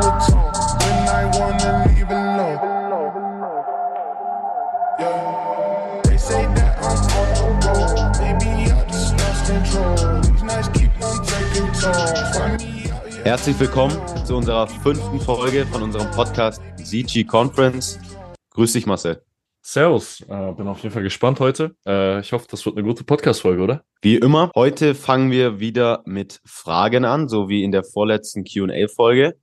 will talk when I wanna leave alone. Yeah. They say that I'm on the road. Maybe I just lost control. These nights keep on taking tolls. Find me out here. Herzlich willkommen zu unserer fünften Folge von unserem Podcast ZG Conference. Grüß dich, Marcel. Servus, äh, bin auf jeden Fall gespannt heute. Äh, ich hoffe, das wird eine gute Podcast-Folge, oder? Wie immer, heute fangen wir wieder mit Fragen an, so wie in der vorletzten QA-Folge.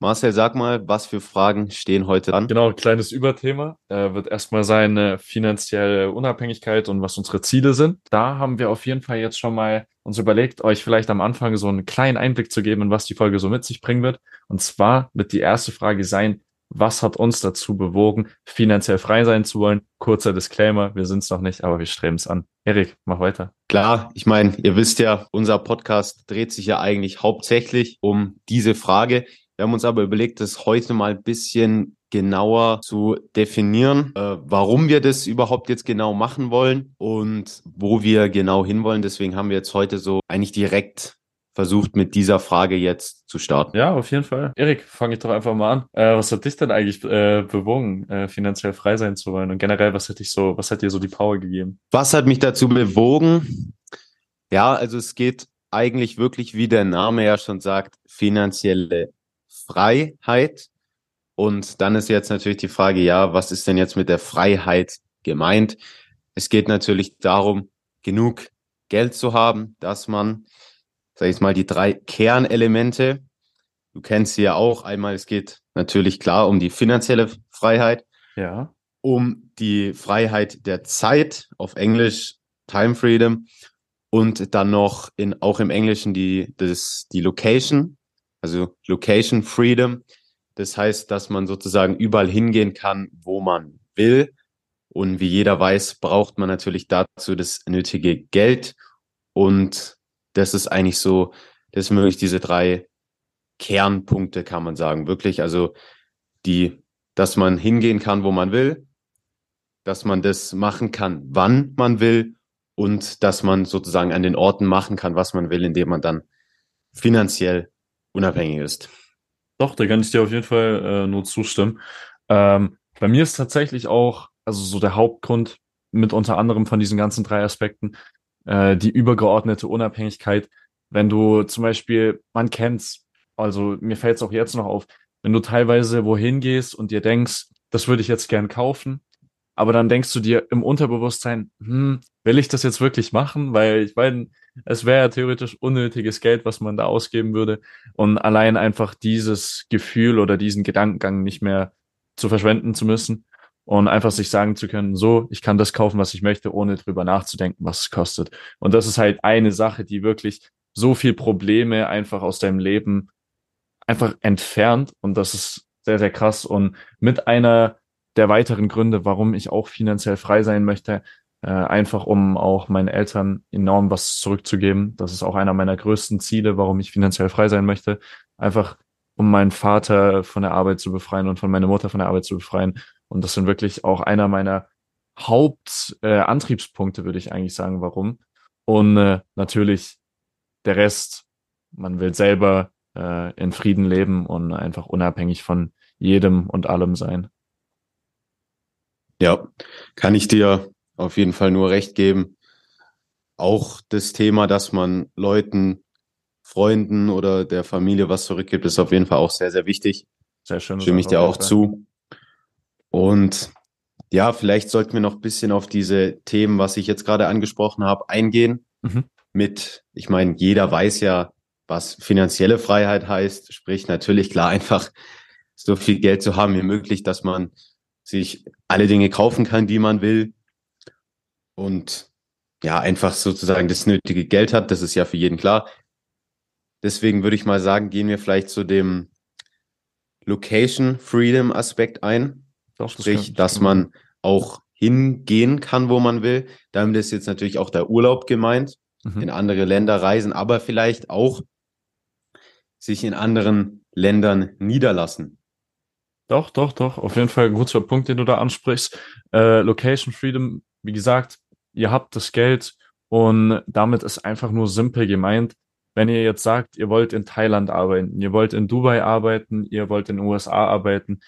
Marcel, sag mal, was für Fragen stehen heute an? Genau, kleines Überthema äh, wird erstmal sein äh, finanzielle Unabhängigkeit und was unsere Ziele sind. Da haben wir auf jeden Fall jetzt schon mal uns überlegt, euch vielleicht am Anfang so einen kleinen Einblick zu geben, in was die Folge so mit sich bringen wird. Und zwar wird die erste Frage sein, was hat uns dazu bewogen, finanziell frei sein zu wollen? Kurzer Disclaimer, wir sind es noch nicht, aber wir streben es an. Erik, mach weiter. Klar, ich meine, ihr wisst ja, unser Podcast dreht sich ja eigentlich hauptsächlich um diese Frage. Wir haben uns aber überlegt, das heute mal ein bisschen genauer zu definieren, äh, warum wir das überhaupt jetzt genau machen wollen und wo wir genau hinwollen. Deswegen haben wir jetzt heute so eigentlich direkt versucht, mit dieser Frage jetzt zu starten. Ja, auf jeden Fall. Erik, fange ich doch einfach mal an. Äh, was hat dich denn eigentlich äh, bewogen, äh, finanziell frei sein zu wollen? Und generell, was hat dich so, was hat dir so die Power gegeben? Was hat mich dazu bewogen? Ja, also es geht eigentlich wirklich, wie der Name ja schon sagt, finanzielle Freiheit. Und dann ist jetzt natürlich die Frage, ja, was ist denn jetzt mit der Freiheit gemeint? Es geht natürlich darum, genug Geld zu haben, dass man, sag ich mal, die drei Kernelemente, du kennst sie ja auch, einmal, es geht natürlich klar um die finanzielle Freiheit, Ja. um die Freiheit der Zeit, auf Englisch Time Freedom, und dann noch in, auch im Englischen die, das, die Location, also Location Freedom. Das heißt, dass man sozusagen überall hingehen kann, wo man will. Und wie jeder weiß, braucht man natürlich dazu das nötige Geld. Und das ist eigentlich so, das sind wirklich diese drei Kernpunkte, kann man sagen. Wirklich, also die, dass man hingehen kann, wo man will, dass man das machen kann, wann man will und dass man sozusagen an den Orten machen kann, was man will, indem man dann finanziell unabhängig ist. Doch, da kann ich dir auf jeden Fall äh, nur zustimmen. Ähm, bei mir ist tatsächlich auch, also so der Hauptgrund mit unter anderem von diesen ganzen drei Aspekten, äh, die übergeordnete Unabhängigkeit. Wenn du zum Beispiel, man kennt's, also mir fällt es auch jetzt noch auf, wenn du teilweise wohin gehst und dir denkst, das würde ich jetzt gern kaufen, aber dann denkst du dir im Unterbewusstsein, hm, will ich das jetzt wirklich machen? Weil ich meine, es wäre ja theoretisch unnötiges Geld, was man da ausgeben würde. Und allein einfach dieses Gefühl oder diesen Gedankengang nicht mehr zu verschwenden zu müssen und einfach sich sagen zu können, so, ich kann das kaufen, was ich möchte, ohne drüber nachzudenken, was es kostet. Und das ist halt eine Sache, die wirklich so viel Probleme einfach aus deinem Leben einfach entfernt. Und das ist sehr, sehr krass. Und mit einer der weiteren Gründe, warum ich auch finanziell frei sein möchte, äh, einfach um auch meinen Eltern enorm was zurückzugeben. Das ist auch einer meiner größten Ziele, warum ich finanziell frei sein möchte. Einfach um meinen Vater von der Arbeit zu befreien und von meiner Mutter von der Arbeit zu befreien. Und das sind wirklich auch einer meiner Hauptantriebspunkte, äh, würde ich eigentlich sagen, warum. Und äh, natürlich der Rest, man will selber äh, in Frieden leben und einfach unabhängig von jedem und allem sein. Ja, kann ich dir auf jeden Fall nur recht geben. Auch das Thema, dass man Leuten, Freunden oder der Familie was zurückgibt, ist auf jeden Fall auch sehr, sehr wichtig. Sehr schön. Stimme ich dir auch zu. Und ja, vielleicht sollten wir noch ein bisschen auf diese Themen, was ich jetzt gerade angesprochen habe, eingehen. Mhm. Mit, ich meine, jeder weiß ja, was finanzielle Freiheit heißt. Sprich, natürlich klar, einfach so viel Geld zu haben wie möglich, dass man sich alle Dinge kaufen kann, die man will. Und ja, einfach sozusagen das nötige Geld hat. Das ist ja für jeden klar. Deswegen würde ich mal sagen, gehen wir vielleicht zu dem Location Freedom Aspekt ein. Doch, das Sprich, kann- dass man auch hingehen kann, wo man will. Damit ist jetzt natürlich auch der Urlaub gemeint, Mhm. in andere Länder reisen, aber vielleicht auch sich in anderen Ländern niederlassen. Doch, doch, doch. Auf jeden Fall ein guter Punkt, den du da ansprichst. Äh, Location Freedom, wie gesagt, ihr habt das Geld und damit ist einfach nur simpel gemeint, wenn ihr jetzt sagt, ihr wollt in Thailand arbeiten, ihr wollt in Dubai arbeiten, ihr wollt in den USA arbeiten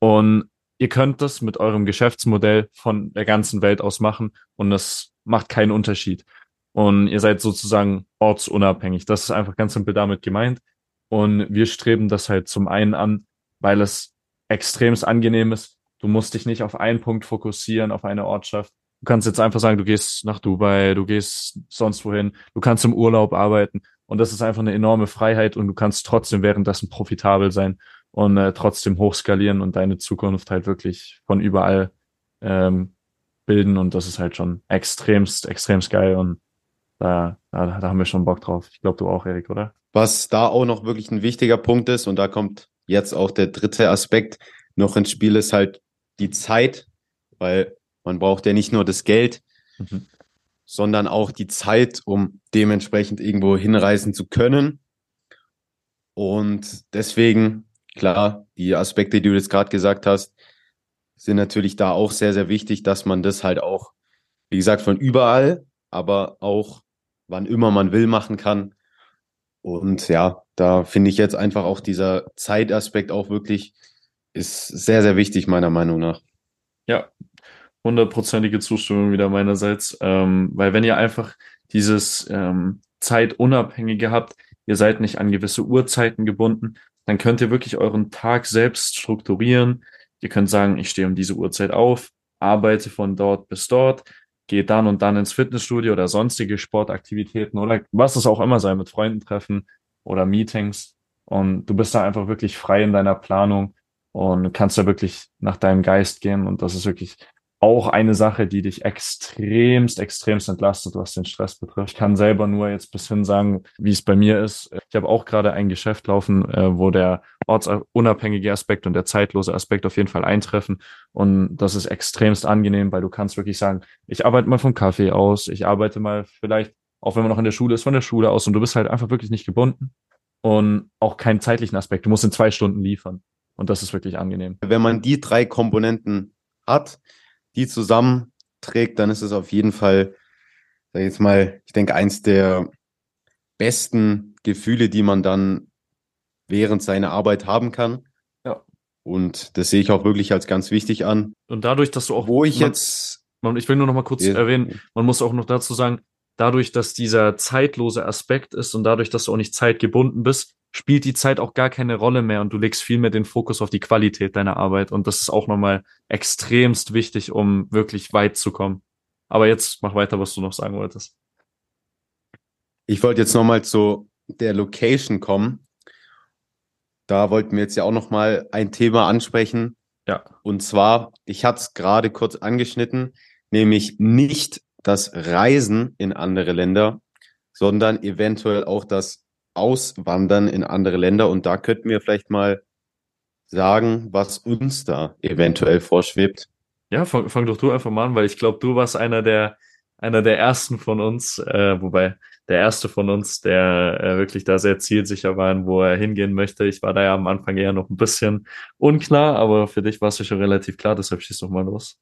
und ihr könnt das mit eurem Geschäftsmodell von der ganzen Welt aus machen und das macht keinen Unterschied. Und ihr seid sozusagen ortsunabhängig. Das ist einfach ganz simpel damit gemeint. Und wir streben das halt zum einen an, weil es extremst angenehm ist. Du musst dich nicht auf einen Punkt fokussieren, auf eine Ortschaft. Du kannst jetzt einfach sagen, du gehst nach Dubai, du gehst sonst wohin, du kannst im Urlaub arbeiten. Und das ist einfach eine enorme Freiheit und du kannst trotzdem währenddessen profitabel sein und äh, trotzdem hochskalieren und deine Zukunft halt wirklich von überall ähm, bilden. Und das ist halt schon extremst, extremst geil. Und da, da, da haben wir schon Bock drauf. Ich glaube, du auch, Erik, oder? Was da auch noch wirklich ein wichtiger Punkt ist, und da kommt jetzt auch der dritte Aspekt noch ins Spiel, ist halt die Zeit, weil man braucht ja nicht nur das Geld, mhm. sondern auch die Zeit, um dementsprechend irgendwo hinreisen zu können. Und deswegen, klar, die Aspekte, die du jetzt gerade gesagt hast, sind natürlich da auch sehr, sehr wichtig, dass man das halt auch, wie gesagt, von überall, aber auch wann immer man will machen kann. Und ja, da finde ich jetzt einfach auch dieser Zeitaspekt auch wirklich ist sehr, sehr wichtig, meiner Meinung nach. Ja, hundertprozentige Zustimmung wieder meinerseits, ähm, weil wenn ihr einfach dieses ähm, Zeitunabhängige habt, ihr seid nicht an gewisse Uhrzeiten gebunden, dann könnt ihr wirklich euren Tag selbst strukturieren. Ihr könnt sagen, ich stehe um diese Uhrzeit auf, arbeite von dort bis dort, gehe dann und dann ins Fitnessstudio oder sonstige Sportaktivitäten oder was es auch immer sein, mit Freunden treffen oder Meetings. Und du bist da einfach wirklich frei in deiner Planung und kannst da wirklich nach deinem Geist gehen. Und das ist wirklich auch eine Sache, die dich extremst, extremst entlastet, was den Stress betrifft. Ich kann selber nur jetzt bis hin sagen, wie es bei mir ist. Ich habe auch gerade ein Geschäft laufen, äh, wo der ortsunabhängige Aspekt und der zeitlose Aspekt auf jeden Fall eintreffen. Und das ist extremst angenehm, weil du kannst wirklich sagen, ich arbeite mal vom Kaffee aus, ich arbeite mal vielleicht, auch wenn man noch in der Schule ist, von der Schule aus und du bist halt einfach wirklich nicht gebunden und auch keinen zeitlichen Aspekt. Du musst in zwei Stunden liefern. Und das ist wirklich angenehm. Wenn man die drei Komponenten hat, die zusammenträgt, dann ist es auf jeden Fall, sag ich jetzt mal, ich denke, eins der besten Gefühle, die man dann während seiner Arbeit haben kann. Ja. Und das sehe ich auch wirklich als ganz wichtig an. Und dadurch, dass du auch. Wo ich man, jetzt. Man, ich will nur noch mal kurz ja. erwähnen, man muss auch noch dazu sagen, dadurch, dass dieser zeitlose Aspekt ist und dadurch, dass du auch nicht zeitgebunden bist, spielt die Zeit auch gar keine Rolle mehr und du legst viel mehr den Fokus auf die Qualität deiner Arbeit. Und das ist auch nochmal extremst wichtig, um wirklich weit zu kommen. Aber jetzt mach weiter, was du noch sagen wolltest. Ich wollte jetzt nochmal zu der Location kommen. Da wollten wir jetzt ja auch nochmal ein Thema ansprechen. Ja. Und zwar, ich hatte es gerade kurz angeschnitten, nämlich nicht das Reisen in andere Länder, sondern eventuell auch das Auswandern in andere Länder. Und da könnten wir vielleicht mal sagen, was uns da eventuell vorschwebt. Ja, fang, fang doch du einfach mal an, weil ich glaube, du warst einer der einer der ersten von uns, äh, wobei der erste von uns, der äh, wirklich da sehr zielsicher war, wo er hingehen möchte. Ich war da ja am Anfang eher noch ein bisschen unklar, aber für dich war es ja schon relativ klar, deshalb schieß doch mal los.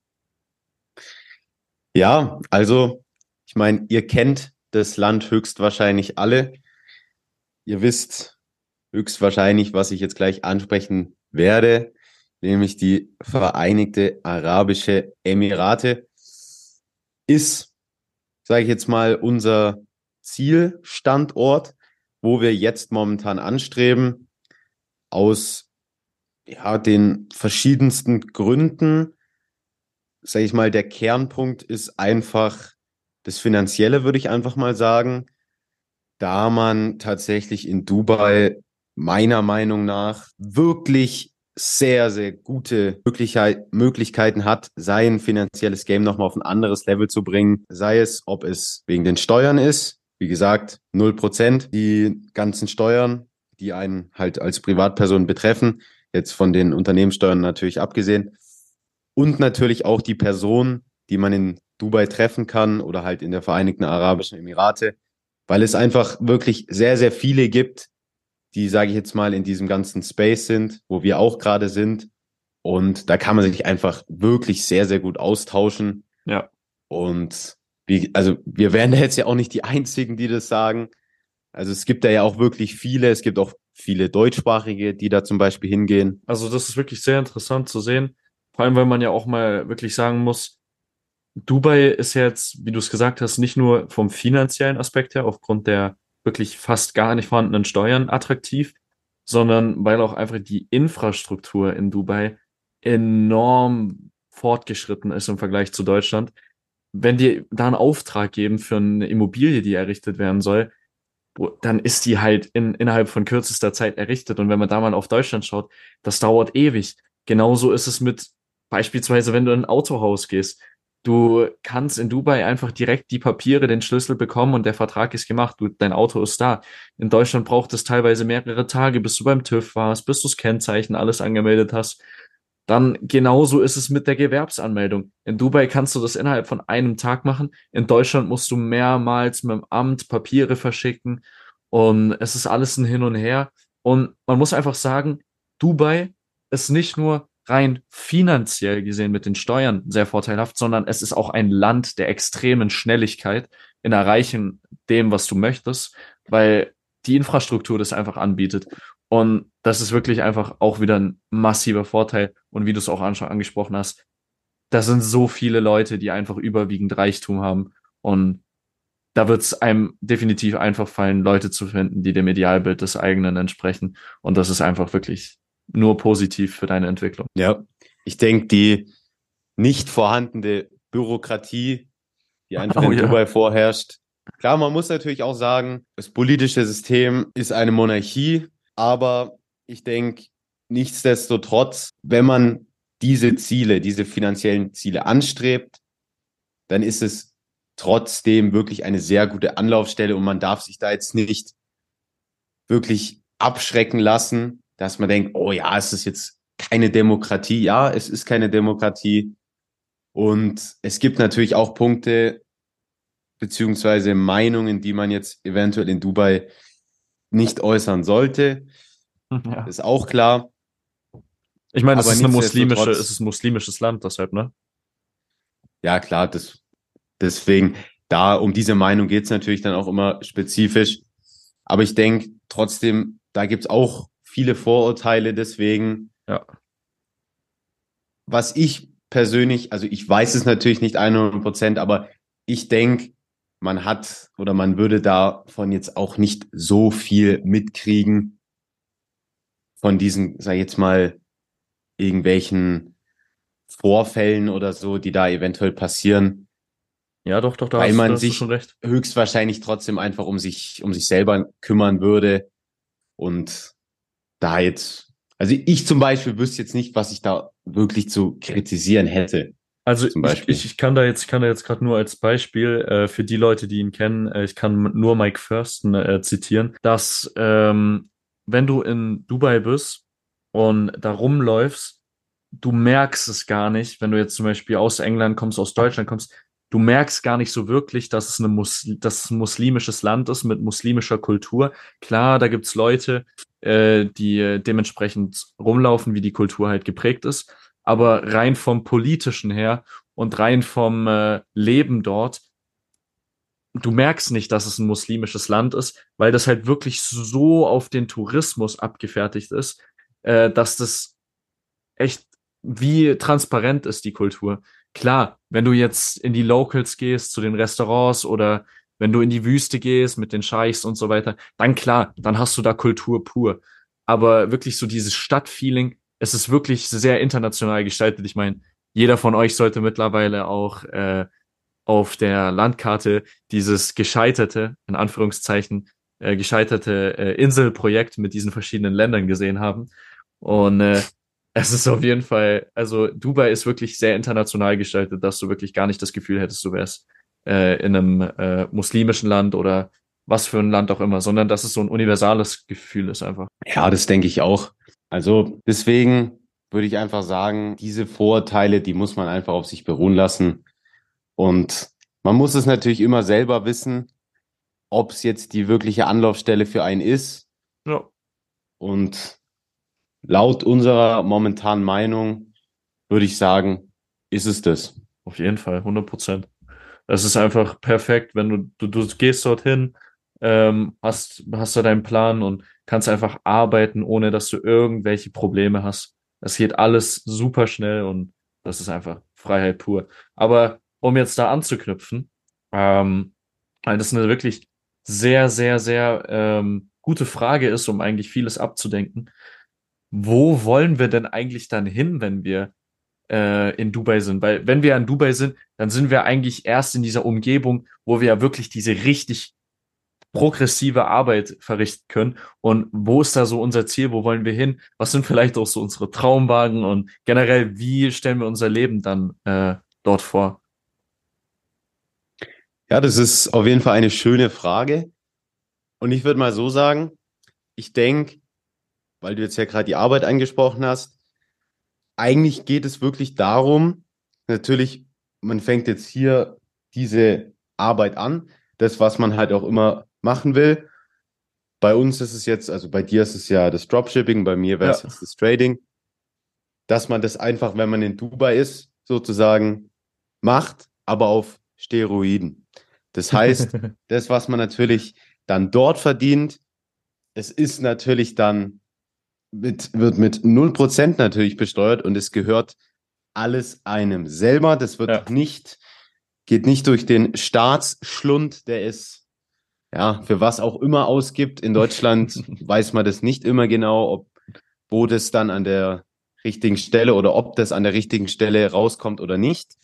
Ja, also ich meine, ihr kennt das Land höchstwahrscheinlich alle. Ihr wisst höchstwahrscheinlich, was ich jetzt gleich ansprechen werde, nämlich die Vereinigte Arabische Emirate ist, sage ich jetzt mal, unser Zielstandort, wo wir jetzt momentan anstreben, aus ja, den verschiedensten Gründen. Sage ich mal, der Kernpunkt ist einfach das Finanzielle, würde ich einfach mal sagen da man tatsächlich in Dubai meiner Meinung nach wirklich sehr, sehr gute Möglichkeit, Möglichkeiten hat, sein finanzielles Game nochmal auf ein anderes Level zu bringen. Sei es, ob es wegen den Steuern ist. Wie gesagt, null Prozent. Die ganzen Steuern, die einen halt als Privatperson betreffen. Jetzt von den Unternehmenssteuern natürlich abgesehen. Und natürlich auch die Person, die man in Dubai treffen kann oder halt in der Vereinigten Arabischen Emirate weil es einfach wirklich sehr, sehr viele gibt, die, sage ich jetzt mal, in diesem ganzen Space sind, wo wir auch gerade sind. Und da kann man sich einfach wirklich sehr, sehr gut austauschen. Ja. Und wie, also wir wären jetzt ja auch nicht die Einzigen, die das sagen. Also es gibt da ja auch wirklich viele, es gibt auch viele Deutschsprachige, die da zum Beispiel hingehen. Also das ist wirklich sehr interessant zu sehen. Vor allem, weil man ja auch mal wirklich sagen muss, Dubai ist jetzt, wie du es gesagt hast, nicht nur vom finanziellen Aspekt her, aufgrund der wirklich fast gar nicht vorhandenen Steuern attraktiv, sondern weil auch einfach die Infrastruktur in Dubai enorm fortgeschritten ist im Vergleich zu Deutschland. Wenn die da einen Auftrag geben für eine Immobilie, die errichtet werden soll, dann ist die halt in, innerhalb von kürzester Zeit errichtet. Und wenn man da mal auf Deutschland schaut, das dauert ewig. Genauso ist es mit beispielsweise, wenn du in ein Autohaus gehst. Du kannst in Dubai einfach direkt die Papiere, den Schlüssel bekommen und der Vertrag ist gemacht. Du, dein Auto ist da. In Deutschland braucht es teilweise mehrere Tage, bis du beim TÜV warst, bis du das Kennzeichen alles angemeldet hast. Dann genauso ist es mit der Gewerbsanmeldung. In Dubai kannst du das innerhalb von einem Tag machen. In Deutschland musst du mehrmals mit dem Amt Papiere verschicken und es ist alles ein Hin und Her. Und man muss einfach sagen, Dubai ist nicht nur rein finanziell gesehen mit den Steuern sehr vorteilhaft, sondern es ist auch ein Land der extremen Schnelligkeit in Erreichen dem, was du möchtest, weil die Infrastruktur das einfach anbietet. Und das ist wirklich einfach auch wieder ein massiver Vorteil. Und wie du es auch angesprochen hast, da sind so viele Leute, die einfach überwiegend Reichtum haben. Und da wird es einem definitiv einfach fallen, Leute zu finden, die dem Idealbild des eigenen entsprechen. Und das ist einfach wirklich nur positiv für deine Entwicklung. Ja, ich denke, die nicht vorhandene Bürokratie, die einfach oh, in ja. Dubai vorherrscht. Klar, man muss natürlich auch sagen, das politische System ist eine Monarchie aber ich denke, nichtsdestotrotz, wenn man diese Ziele, diese finanziellen Ziele anstrebt, dann ist es trotzdem wirklich eine sehr gute Anlaufstelle und man darf sich da jetzt nicht wirklich abschrecken lassen, dass man denkt, oh ja, es ist jetzt keine Demokratie. Ja, es ist keine Demokratie. Und es gibt natürlich auch Punkte beziehungsweise Meinungen, die man jetzt eventuell in Dubai nicht äußern sollte. Ja. Ist auch klar. Ich meine, es ist, eine muslimische, es ist ein muslimisches Land, deshalb, ne? Ja, klar, das, deswegen, da um diese Meinung geht es natürlich dann auch immer spezifisch. Aber ich denke trotzdem, da gibt es auch viele Vorurteile, deswegen. Ja. Was ich persönlich, also ich weiß es natürlich nicht 100 Prozent, aber ich denke, man hat oder man würde davon jetzt auch nicht so viel mitkriegen von diesen, sag ich jetzt mal, irgendwelchen Vorfällen oder so, die da eventuell passieren. Ja, doch, doch, da weil hast, man sich höchstwahrscheinlich trotzdem einfach um sich, um sich selber kümmern würde. Und da jetzt, also ich zum Beispiel wüsste jetzt nicht, was ich da wirklich zu kritisieren hätte. Also ich, ich, ich kann da jetzt, ich kann da jetzt gerade nur als Beispiel äh, für die Leute, die ihn kennen, äh, ich kann nur Mike Thurston äh, zitieren, dass ähm, wenn du in Dubai bist und da rumläufst, du merkst es gar nicht, wenn du jetzt zum Beispiel aus England kommst, aus Deutschland kommst, du merkst gar nicht so wirklich, dass es, eine Mus dass es ein muslimisches Land ist mit muslimischer Kultur. Klar, da gibt's Leute, äh, die dementsprechend rumlaufen, wie die Kultur halt geprägt ist aber rein vom politischen her und rein vom äh, Leben dort, du merkst nicht, dass es ein muslimisches Land ist, weil das halt wirklich so auf den Tourismus abgefertigt ist, äh, dass das echt wie transparent ist die Kultur. Klar, wenn du jetzt in die Locals gehst, zu den Restaurants oder wenn du in die Wüste gehst mit den Scheichs und so weiter, dann klar, dann hast du da Kultur pur. Aber wirklich so dieses Stadtfeeling, es ist wirklich sehr international gestaltet. Ich meine, jeder von euch sollte mittlerweile auch äh, auf der Landkarte dieses gescheiterte, in Anführungszeichen, äh, gescheiterte äh, Inselprojekt mit diesen verschiedenen Ländern gesehen haben. Und äh, es ist auf jeden Fall, also Dubai ist wirklich sehr international gestaltet, dass du wirklich gar nicht das Gefühl hättest, du wärst äh, in einem äh, muslimischen Land oder was für ein Land auch immer, sondern dass es so ein universales Gefühl ist einfach. Ja, das denke ich auch. Also deswegen würde ich einfach sagen, diese Vorurteile, die muss man einfach auf sich beruhen lassen. Und man muss es natürlich immer selber wissen, ob es jetzt die wirkliche Anlaufstelle für einen ist. Ja. Und laut unserer momentanen Meinung würde ich sagen, ist es das. Auf jeden Fall, 100 Prozent. Es ist einfach perfekt, wenn du, du, du gehst dorthin, ähm, hast, hast du deinen Plan und kannst einfach arbeiten, ohne dass du irgendwelche Probleme hast. Es geht alles super schnell und das ist einfach Freiheit pur. Aber um jetzt da anzuknüpfen, ähm, weil das eine wirklich sehr, sehr, sehr ähm, gute Frage ist, um eigentlich vieles abzudenken. Wo wollen wir denn eigentlich dann hin, wenn wir äh, in Dubai sind? Weil wenn wir in Dubai sind, dann sind wir eigentlich erst in dieser Umgebung, wo wir ja wirklich diese richtig progressive Arbeit verrichten können. Und wo ist da so unser Ziel? Wo wollen wir hin? Was sind vielleicht auch so unsere Traumwagen? Und generell, wie stellen wir unser Leben dann äh, dort vor? Ja, das ist auf jeden Fall eine schöne Frage. Und ich würde mal so sagen, ich denke, weil du jetzt ja gerade die Arbeit angesprochen hast, eigentlich geht es wirklich darum, natürlich, man fängt jetzt hier diese Arbeit an, das, was man halt auch immer machen will. Bei uns ist es jetzt, also bei dir ist es ja das Dropshipping, bei mir wäre es ja. jetzt das Trading, dass man das einfach, wenn man in Dubai ist, sozusagen macht, aber auf Steroiden. Das heißt, das, was man natürlich dann dort verdient, es ist natürlich dann mit, wird mit 0% natürlich besteuert und es gehört alles einem selber. Das wird ja. nicht, geht nicht durch den Staatsschlund, der es ja für was auch immer ausgibt. In Deutschland weiß man das nicht immer genau, ob wo das dann an der richtigen Stelle oder ob das an der richtigen Stelle rauskommt oder nicht.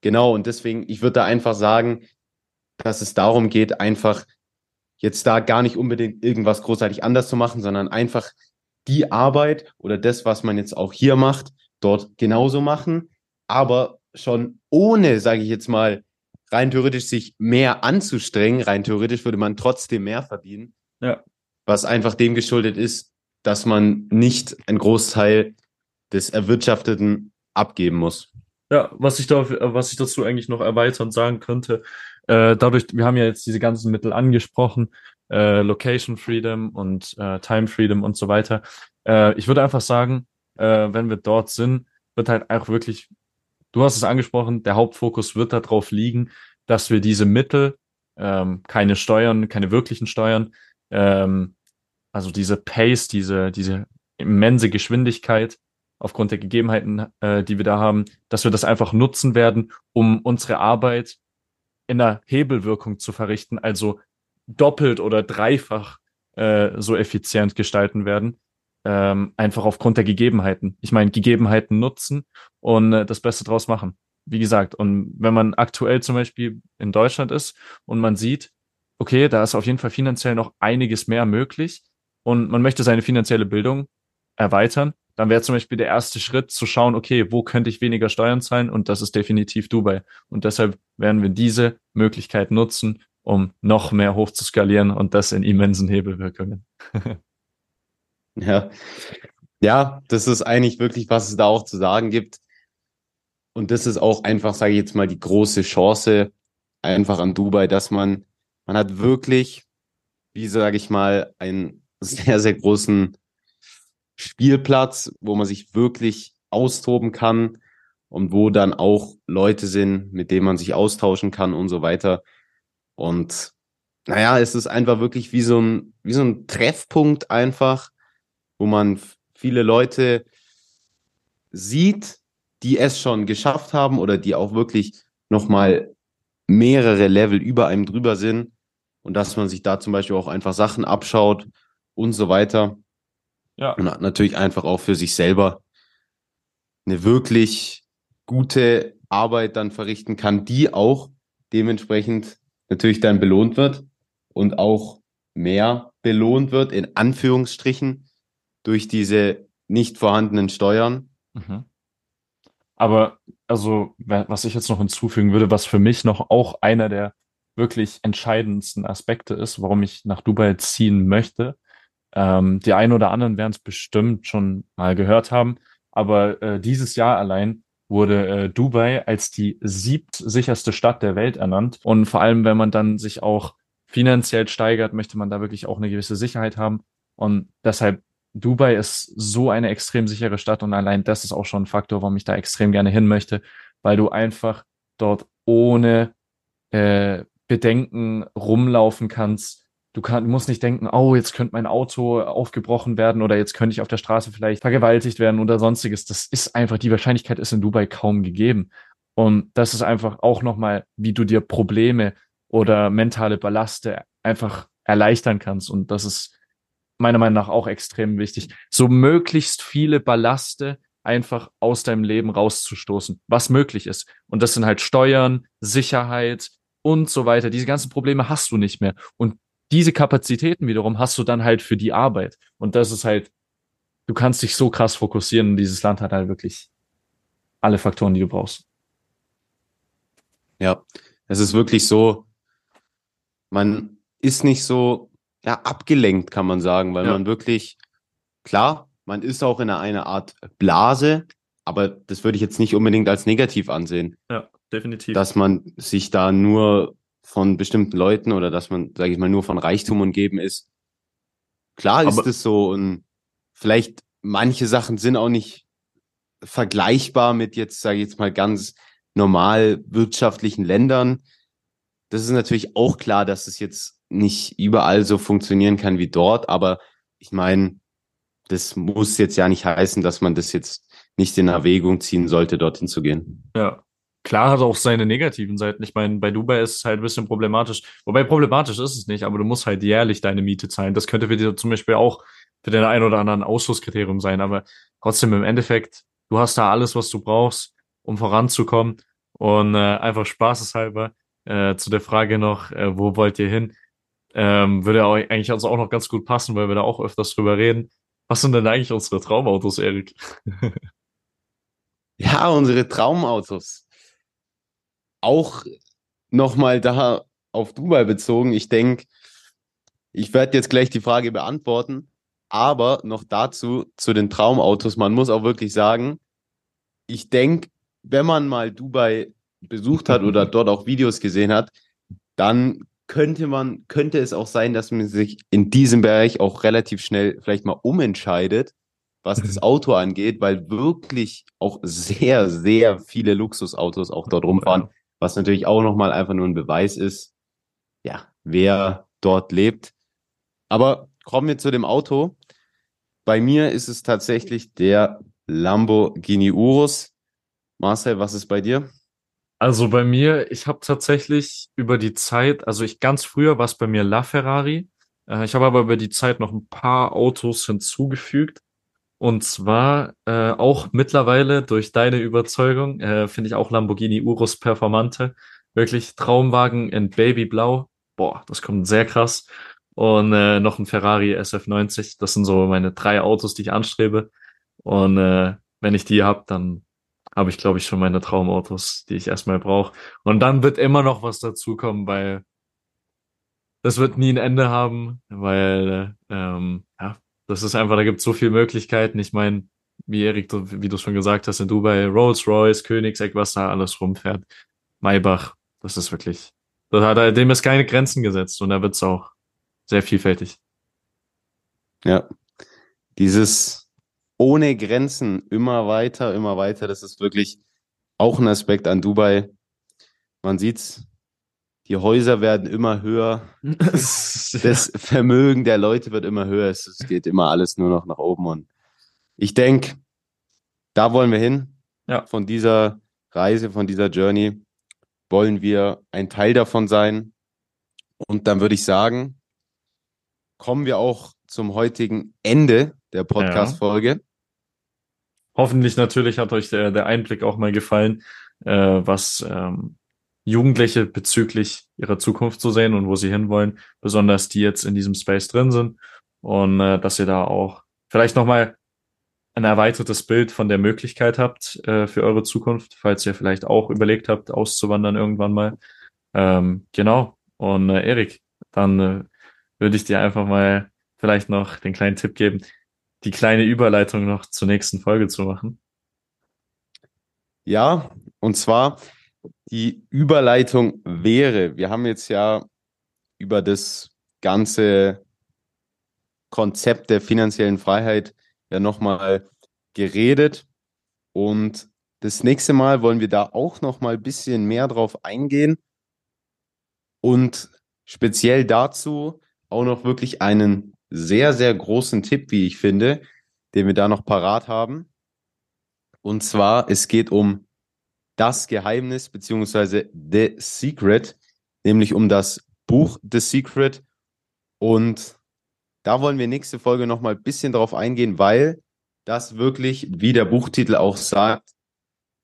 Genau, und deswegen, ich würde da einfach sagen, dass es darum geht, einfach jetzt da gar nicht unbedingt irgendwas großartig anders zu machen, sondern einfach die Arbeit oder das, was man jetzt auch hier macht, dort genauso machen, aber schon ohne, sage ich jetzt mal, rein theoretisch sich mehr anzustrengen, rein theoretisch würde man trotzdem mehr verdienen. Ja. Was einfach dem geschuldet ist, dass man nicht einen Großteil des Erwirtschafteten abgeben muss. Ja, was ich da, was ich dazu eigentlich noch erweitern sagen könnte, äh, dadurch, wir haben ja jetzt diese ganzen Mittel angesprochen, äh, Location Freedom und äh, Time Freedom und so weiter. Äh, ich würde einfach sagen, äh, wenn wir dort sind, wird halt auch wirklich, du hast es angesprochen, der Hauptfokus wird darauf liegen, dass wir diese Mittel, ähm, keine Steuern, keine wirklichen Steuern, ähm, also diese Pace, diese, diese immense Geschwindigkeit aufgrund der Gegebenheiten, äh, die wir da haben, dass wir das einfach nutzen werden, um unsere Arbeit in einer Hebelwirkung zu verrichten, also doppelt oder dreifach äh, so effizient gestalten werden. Ähm, einfach aufgrund der Gegebenheiten. Ich meine, Gegebenheiten nutzen und äh, das Beste draus machen. Wie gesagt, und wenn man aktuell zum Beispiel in Deutschland ist und man sieht, okay, da ist auf jeden Fall finanziell noch einiges mehr möglich und man möchte seine finanzielle Bildung erweitern, dann wäre zum Beispiel der erste Schritt zu schauen, okay, wo könnte ich weniger Steuern zahlen? Und das ist definitiv Dubai. Und deshalb werden wir diese Möglichkeit nutzen, um noch mehr hochzuskalieren und das in immensen Hebelwirkungen. ja. Ja, das ist eigentlich wirklich, was es da auch zu sagen gibt. Und das ist auch einfach, sage ich jetzt mal, die große Chance einfach an Dubai, dass man, man hat wirklich, wie sage ich mal, einen sehr, sehr großen Spielplatz, wo man sich wirklich austoben kann und wo dann auch Leute sind, mit denen man sich austauschen kann und so weiter. Und naja, es ist einfach wirklich wie so ein, wie so ein Treffpunkt einfach, wo man viele Leute sieht, die es schon geschafft haben oder die auch wirklich nochmal mehrere Level über einem drüber sind und dass man sich da zum Beispiel auch einfach Sachen abschaut und so weiter. Ja. Und natürlich einfach auch für sich selber eine wirklich gute Arbeit dann verrichten kann, die auch dementsprechend natürlich dann belohnt wird und auch mehr belohnt wird, in Anführungsstrichen, durch diese nicht vorhandenen Steuern. Mhm. Aber also, was ich jetzt noch hinzufügen würde, was für mich noch auch einer der wirklich entscheidendsten Aspekte ist, warum ich nach Dubai ziehen möchte, ähm, die einen oder anderen werden es bestimmt schon mal gehört haben, aber äh, dieses Jahr allein wurde äh, Dubai als die siebtsicherste Stadt der Welt ernannt. Und vor allem, wenn man dann sich auch finanziell steigert, möchte man da wirklich auch eine gewisse Sicherheit haben. Und deshalb, Dubai ist so eine extrem sichere Stadt und allein das ist auch schon ein Faktor, warum ich da extrem gerne hin möchte, weil du einfach dort ohne äh, Bedenken rumlaufen kannst. Du, kann, musst nicht denken, oh, jetzt könnte mein Auto aufgebrochen werden oder jetzt könnte ich auf der Straße vielleicht vergewaltigt werden oder sonstiges. Das ist einfach, die Wahrscheinlichkeit ist in Dubai kaum gegeben. Und das ist einfach auch nochmal, wie du dir Probleme oder mentale Ballaste einfach erleichtern kannst. Und das ist meiner Meinung nach auch extrem wichtig. So möglichst viele Ballaste einfach aus deinem Leben rauszustoßen, was möglich ist. Und das sind halt Steuern, Sicherheit und so weiter. Diese ganzen Probleme hast du nicht mehr. Und diese Kapazitäten wiederum hast du dann halt für die Arbeit. Und das ist halt, du kannst dich so krass fokussieren und dieses Land hat halt wirklich alle Faktoren, die du brauchst. Ja, es ist wirklich so, man ist nicht so ja, abgelenkt, kann man sagen, weil Ja. man wirklich, klar, man ist auch in einer, einer Art Blase, aber das würde ich jetzt nicht unbedingt als negativ ansehen, Ja, definitiv. dass man sich da nur von bestimmten Leuten oder dass man, sage ich mal, nur von Reichtum umgeben ist. Klar ist es so und vielleicht manche Sachen sind auch nicht vergleichbar mit jetzt, sage ich jetzt mal, ganz normal wirtschaftlichen Ländern. Das ist natürlich auch klar, dass es jetzt nicht überall so funktionieren kann wie dort, aber ich meine, das muss jetzt ja nicht heißen, dass man das jetzt nicht in Erwägung ziehen sollte, dorthin zu gehen. Ja. Klar hat auch seine negativen Seiten. Ich meine, bei Dubai ist es halt ein bisschen problematisch. Wobei problematisch ist es nicht, aber du musst halt jährlich deine Miete zahlen. Das könnte für dich zum Beispiel auch für den einen oder anderen Ausschlusskriterium sein. Aber trotzdem im Endeffekt, du hast da alles, was du brauchst, um voranzukommen. Und äh, einfach spaßeshalber äh, zu der Frage noch, äh, wo wollt ihr hin? Ähm, würde auch, eigentlich also auch noch ganz gut passen, weil wir da auch öfters drüber reden. Was sind denn eigentlich unsere Traumautos, Erik? Ja, unsere Traumautos. Auch nochmal da auf Dubai bezogen. Ich denke, ich werde jetzt gleich die Frage beantworten, aber noch dazu zu den Traumautos. Man muss auch wirklich sagen, ich denke, wenn man mal Dubai besucht hat oder dort auch Videos gesehen hat, dann könnte man, könnte es auch sein, dass man sich in diesem Bereich auch relativ schnell vielleicht mal umentscheidet, was das Auto angeht, weil wirklich auch sehr, sehr viele Luxusautos auch dort rumfahren, was natürlich auch nochmal einfach nur ein Beweis ist, ja, wer dort lebt. Aber kommen wir zu dem Auto. Bei mir ist es tatsächlich der Lamborghini Urus. Marcel, was ist bei dir? Also bei mir, ich habe tatsächlich über die Zeit, also ich ganz früher war es bei mir LaFerrari. Äh, ich habe aber über die Zeit noch ein paar Autos hinzugefügt. Und zwar äh, auch mittlerweile durch deine Überzeugung, äh, finde ich auch Lamborghini Urus Performante. Wirklich Traumwagen in Babyblau. Boah, das kommt sehr krass. Und äh, noch ein Ferrari SF90. Das sind so meine drei Autos, die ich anstrebe. Und äh, wenn ich die hab, dann habe ich, glaube ich, schon meine Traumautos, die ich erstmal brauche. Und dann wird immer noch was dazukommen, weil das wird nie ein Ende haben, weil äh, ähm, ja, das ist einfach, da gibt es so viele Möglichkeiten. Ich meine, wie Erik, wie du schon gesagt hast, in Dubai, Rolls-Royce, Königsegg, was da alles rumfährt, Maybach, das ist wirklich, das hat, dem ist keine Grenzen gesetzt und da wird's auch sehr vielfältig. Ja, dieses ohne Grenzen immer weiter, immer weiter, das ist wirklich auch ein Aspekt an Dubai. Man sieht's, die Häuser werden immer höher, das Vermögen der Leute wird immer höher, es, geht immer alles nur noch nach oben und ich denke, da wollen wir hin. Ja. Von dieser Reise, von dieser Journey wollen wir ein Teil davon sein. Und dann würde ich sagen, kommen wir auch zum heutigen Ende der Podcast-Folge. Hoffentlich natürlich hat euch der, der Einblick auch mal gefallen, äh, was ähm, Jugendliche bezüglich ihrer Zukunft so sehen und wo sie hinwollen, besonders die jetzt in diesem Space drin sind und äh, dass ihr da auch vielleicht nochmal ein erweitertes Bild von der Möglichkeit habt äh, für eure Zukunft, falls ihr vielleicht auch überlegt habt, auszuwandern irgendwann mal. Ähm, genau. Und äh, Erik, dann äh, würde ich dir einfach mal vielleicht noch den kleinen Tipp geben, die kleine Überleitung noch zur nächsten Folge zu machen. Ja, und zwar die Überleitung wäre, wir haben jetzt ja über das ganze Konzept der finanziellen Freiheit ja nochmal geredet. Und das nächste Mal wollen wir da auch nochmal ein bisschen mehr drauf eingehen. Und speziell dazu auch noch wirklich einen sehr, sehr großen Tipp, wie ich finde, den wir da noch parat haben. Und zwar, es geht um das Geheimnis beziehungsweise The Secret, nämlich um das Buch The Secret. Und da wollen wir nächste Folge nochmal ein bisschen drauf eingehen, weil das wirklich, wie der Buchtitel auch sagt,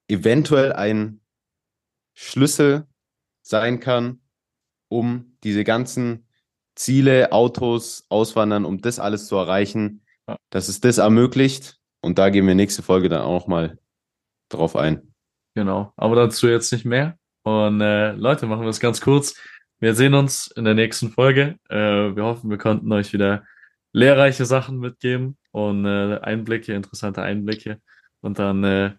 eventuell ein Schlüssel sein kann, um diese ganzen Ziele, Autos, Auswandern, um das alles zu erreichen, dass es das ermöglicht. Und da gehen wir nächste Folge dann auch mal drauf ein. Genau. Aber dazu jetzt nicht mehr. Und äh, Leute, machen wir es ganz kurz. Wir sehen uns in der nächsten Folge. Äh, wir hoffen, wir konnten euch wieder lehrreiche Sachen mitgeben und äh, Einblicke, interessante Einblicke. Und dann äh,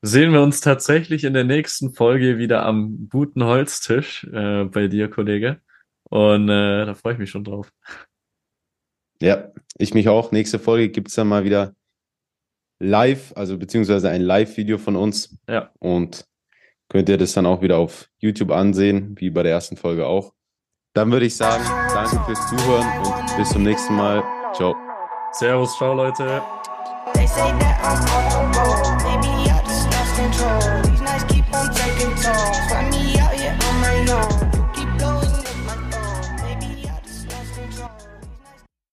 sehen wir uns tatsächlich in der nächsten Folge wieder am guten Holztisch äh, bei dir, Kollege. Und äh, da freue ich mich schon drauf. Ja, ich mich auch. Nächste Folge gibt's dann mal wieder live, also beziehungsweise ein Live-Video von uns. Ja. Und könnt ihr das dann auch wieder auf YouTube ansehen, wie bei der ersten Folge auch. Dann würde ich sagen, danke fürs Zuhören und bis zum nächsten Mal. Ciao. Servus, ciao, Leute. They say that I'm on the road. Maybe I just lost control.